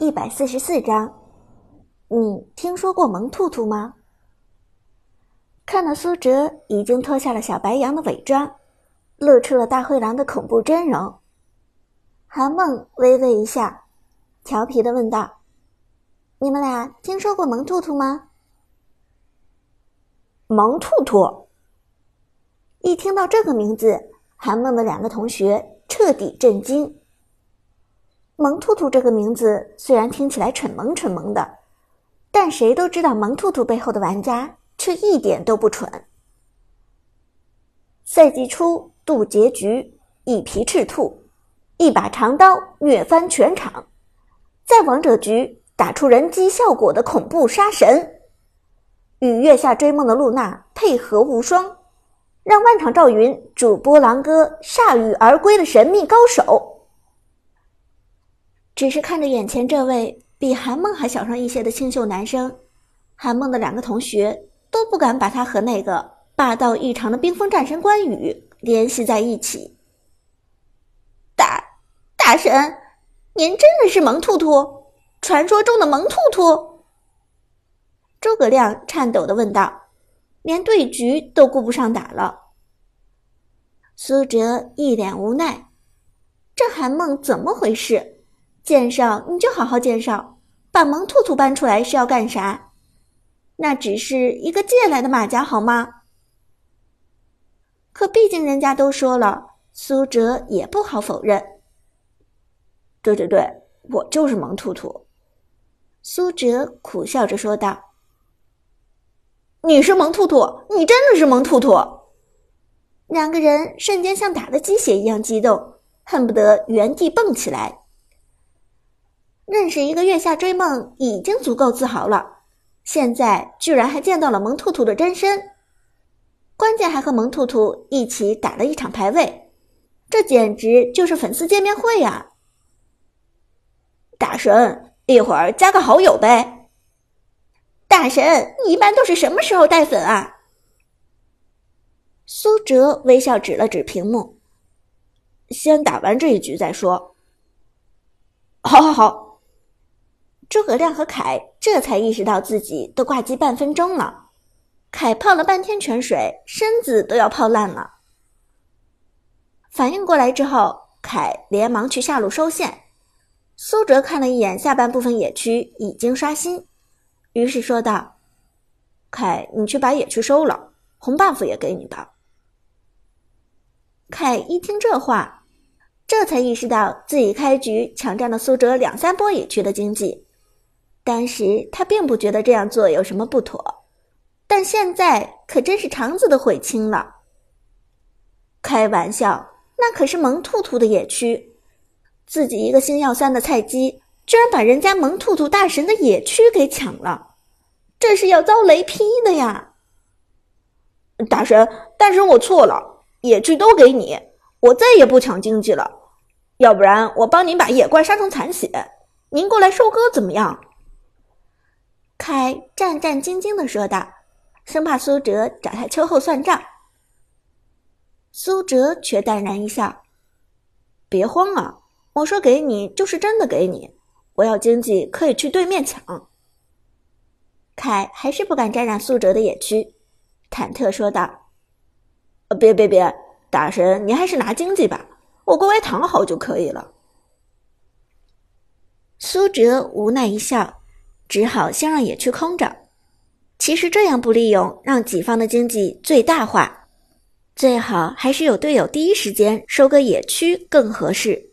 一百四十四章，你听说过萌兔兔吗？看到苏哲已经脱下了小白羊的伪装，露出了大灰狼的恐怖真容，韩梦微微一笑，调皮的问道：“你们俩听说过萌兔兔吗？”萌兔兔。一听到这个名字，韩梦的两个同学彻底震惊。萌兔兔这个名字虽然听起来蠢萌蠢萌的，但谁都知道萌兔兔背后的玩家却一点都不蠢。赛季初渡劫局，一匹赤兔，一把长刀虐翻全场，在王者局打出人机效果的恐怖杀神，与月下追梦的露娜配合无双，让万场赵云主播狼哥铩羽而归的神秘高手。只是看着眼前这位比韩梦还小上一些的清秀男生，韩梦的两个同学都不敢把他和那个霸道异常的冰封战神关羽联系在一起。大大神，您真的是萌兔兔，传说中的萌兔兔？诸葛亮颤抖的问道，连对局都顾不上打了。苏哲一脸无奈，这韩梦怎么回事？介绍你就好好介绍，把萌兔兔搬出来是要干啥？那只是一个借来的马甲好吗？可毕竟人家都说了，苏哲也不好否认。对对对，我就是萌兔兔。苏哲苦笑着说道：“你是萌兔兔，你真的是萌兔兔！”两个人瞬间像打了鸡血一样激动，恨不得原地蹦起来。认识一个月下追梦已经足够自豪了，现在居然还见到了萌兔兔的真身，关键还和萌兔兔一起打了一场排位，这简直就是粉丝见面会啊！大神，一会儿加个好友呗。大神，你一般都是什么时候带粉啊？苏哲微笑指了指屏幕，先打完这一局再说。好，好，好。诸葛亮和凯这才意识到自己都挂机半分钟了，凯泡了半天泉水，身子都要泡烂了。反应过来之后，凯连忙去下路收线。苏哲看了一眼下半部分野区已经刷新，于是说道：“凯，你去把野区收了，红 buff 也给你吧。”凯一听这话，这才意识到自己开局抢占了苏哲两三波野区的经济。当时他并不觉得这样做有什么不妥，但现在可真是肠子都悔青了。开玩笑，那可是萌兔兔的野区，自己一个星耀三的菜鸡，居然把人家萌兔兔大神的野区给抢了，这是要遭雷劈的呀！大神，大神，我错了，野区都给你，我再也不抢经济了。要不然我帮您把野怪杀成残血，您过来收割怎么样？凯战战兢兢的说道，生怕苏哲找他秋后算账。苏哲却淡然一笑：“别慌啊，我说给你就是真的给你，我要经济可以去对面抢。”凯还是不敢沾染苏哲的野区，忐忑说道：“别别别，大神，你还是拿经济吧，我乖乖躺好就可以了。”苏哲无奈一笑。只好先让野区空着。其实这样不利用，让己方的经济最大化，最好还是有队友第一时间收割野区更合适。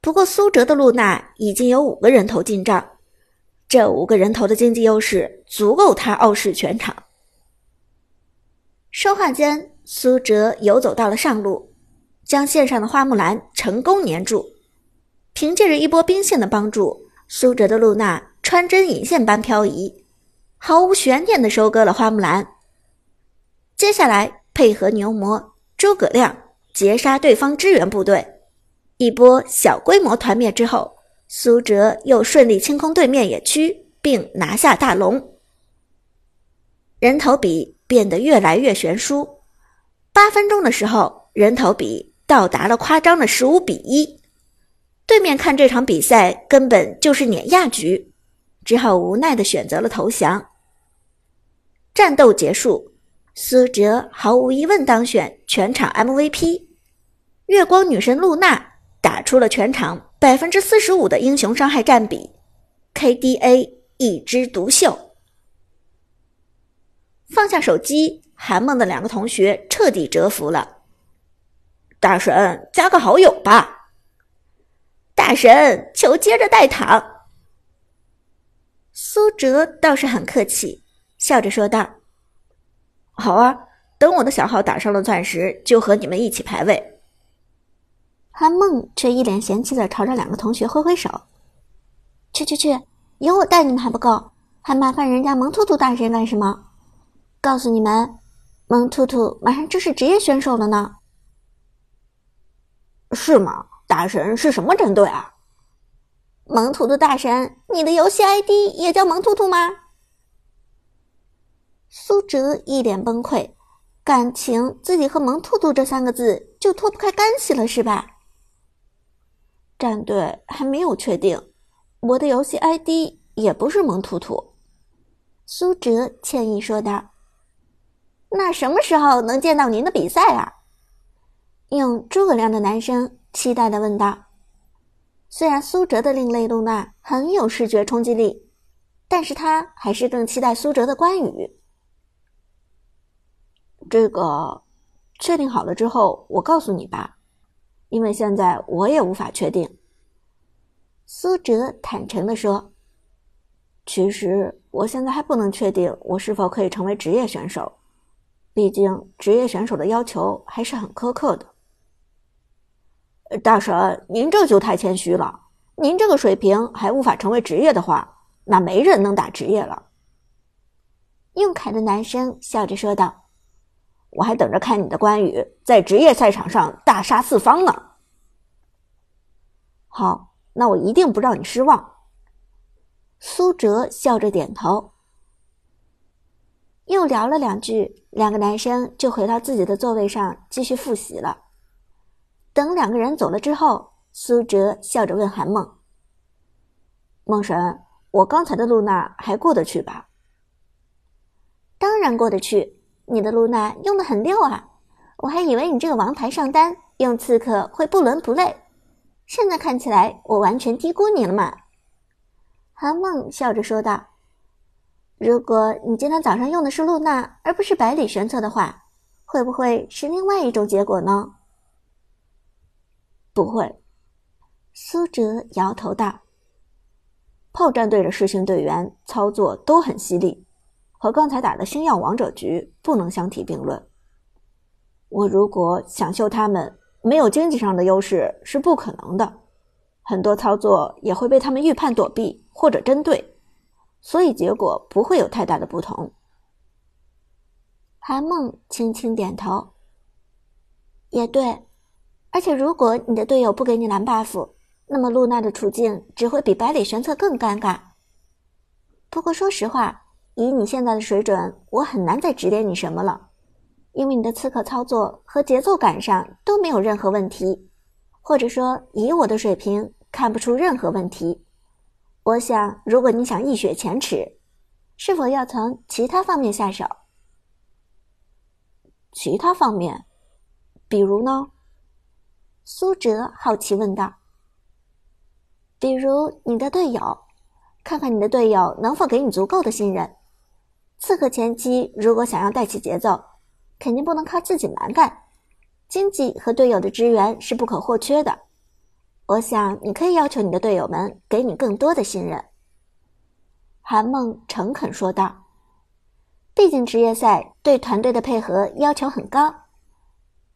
不过苏哲的露娜已经有五个人头进账，这五个人头的经济优势足够他傲视全场。说话间，苏哲游走到了上路，将线上的花木兰成功粘住。凭借着一波兵线的帮助，苏哲的露娜。穿针引线般漂移，毫无悬念的收割了花木兰。接下来配合牛魔、诸葛亮截杀对方支援部队，一波小规模团灭之后，苏哲又顺利清空对面野区，并拿下大龙。人头比变得越来越悬殊，八分钟的时候，人头比到达了夸张的十五比一。对面看这场比赛根本就是碾压局，只好无奈的选择了投降。战斗结束，苏哲毫无疑问当选全场 MVP。月光女神露娜打出了全场百分之四十五的英雄伤害占比，KDA 一枝独秀。放下手机，韩梦的两个同学彻底折服了。大神，加个好友吧。大神，求接着带糖。苏哲倒是很客气，笑着说道：“好啊，等我的小号打上了钻石，就和你们一起排位。”韩梦却一脸嫌弃的朝着两个同学挥挥手：“去去去，有我带你们还不够，还麻烦人家萌兔兔大神干什么？告诉你们，萌兔兔马上就是职业选手了呢。”是吗？大神是什么战队啊？萌兔兔大神，你的游戏 ID 也叫萌兔兔吗？苏哲一脸崩溃，感情自己和萌兔兔这三个字就脱不开干系了是吧？战队还没有确定，我的游戏 ID 也不是萌兔兔。苏哲歉意说道：“那什么时候能见到您的比赛啊？”用诸葛亮的男生期待的问道：“虽然苏哲的另类露娜很有视觉冲击力，但是他还是更期待苏哲的关羽。这个确定好了之后，我告诉你吧，因为现在我也无法确定。”苏哲坦诚的说：“其实我现在还不能确定我是否可以成为职业选手，毕竟职业选手的要求还是很苛刻的。”大神，您这就太谦虚了。您这个水平还无法成为职业的话，那没人能打职业了。用凯的男生笑着说道：“我还等着看你的关羽在职业赛场上大杀四方呢。”好，那我一定不让你失望。苏哲笑着点头。又聊了两句，两个男生就回到自己的座位上继续复习了。两个人走了之后，苏哲笑着问韩梦：“梦神，我刚才的露娜还过得去吧？”“当然过得去，你的露娜用的很溜啊！我还以为你这个王牌上单用刺客会不伦不类，现在看起来我完全低估你了嘛。”韩梦笑着说道：“如果你今天早上用的是露娜而不是百里玄策的话，会不会是另外一种结果呢？”不会，苏哲摇头道：“炮战队的试训队员操作都很犀利，和刚才打的星耀王者局不能相提并论。我如果想秀他们，没有经济上的优势是不可能的，很多操作也会被他们预判躲避或者针对，所以结果不会有太大的不同。”韩梦轻轻点头：“也对。”而且，如果你的队友不给你蓝 buff，那么露娜的处境只会比百里玄策更尴尬。不过，说实话，以你现在的水准，我很难再指点你什么了，因为你的刺客操作和节奏感上都没有任何问题，或者说，以我的水平看不出任何问题。我想，如果你想一雪前耻，是否要从其他方面下手？其他方面，比如呢？苏哲好奇问道：“比如你的队友，看看你的队友能否给你足够的信任。刺客前期如果想要带起节奏，肯定不能靠自己蛮干，经济和队友的支援是不可或缺的。我想你可以要求你的队友们给你更多的信任。”韩梦诚恳说道：“毕竟职业赛对团队的配合要求很高。”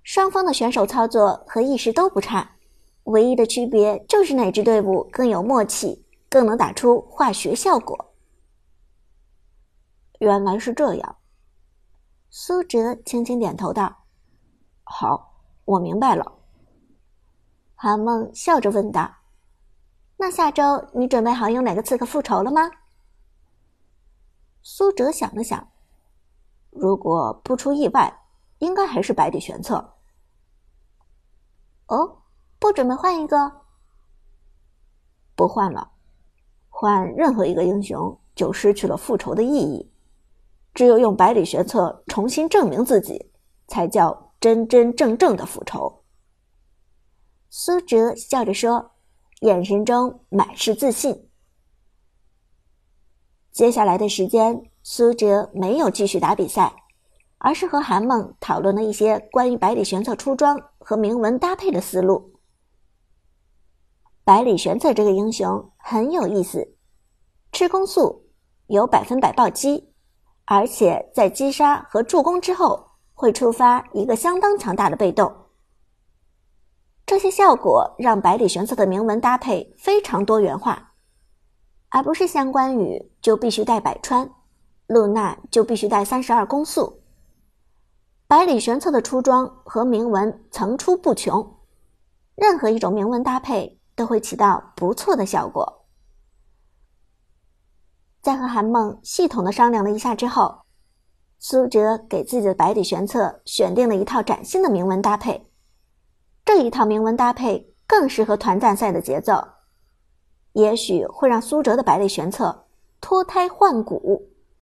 双方的选手操作和意识都不差，唯一的区别就是哪支队伍更有默契，更能打出化学效果。原来是这样，苏哲轻轻点头道：“好，我明白了。”韩梦笑着问道：“那下周你准备好用哪个刺客复仇了吗？”苏哲想了想，如果不出意外。应该还是百里玄策。哦，不准备换一个？不换了，换任何一个英雄就失去了复仇的意义。只有用百里玄策重新证明自己，才叫真真正正的复仇。苏哲笑着说，眼神中满是自信。接下来的时间，苏哲没有继续打比赛，而是和韩梦讨论了一些关于百里玄策出装和铭文搭配的思路。百里玄策这个英雄很有意思，吃攻速，有百分百暴击，而且在击杀和助攻之后会触发一个相当强大的被动。这些效果让百里玄策的铭文搭配非常多元化，而不是像关羽就必须带百穿，露娜就必须带三十二攻速。百里玄策的出装和铭文层出不穷，任何一种铭文搭配都会起到不错的效果。在和韩梦系统的商量了一下之后，苏哲给自己的百里玄策选定了一套崭新的铭文搭配。这一套铭文搭配更适合团战赛的节奏，也许会让苏哲的百里玄策脱胎换骨。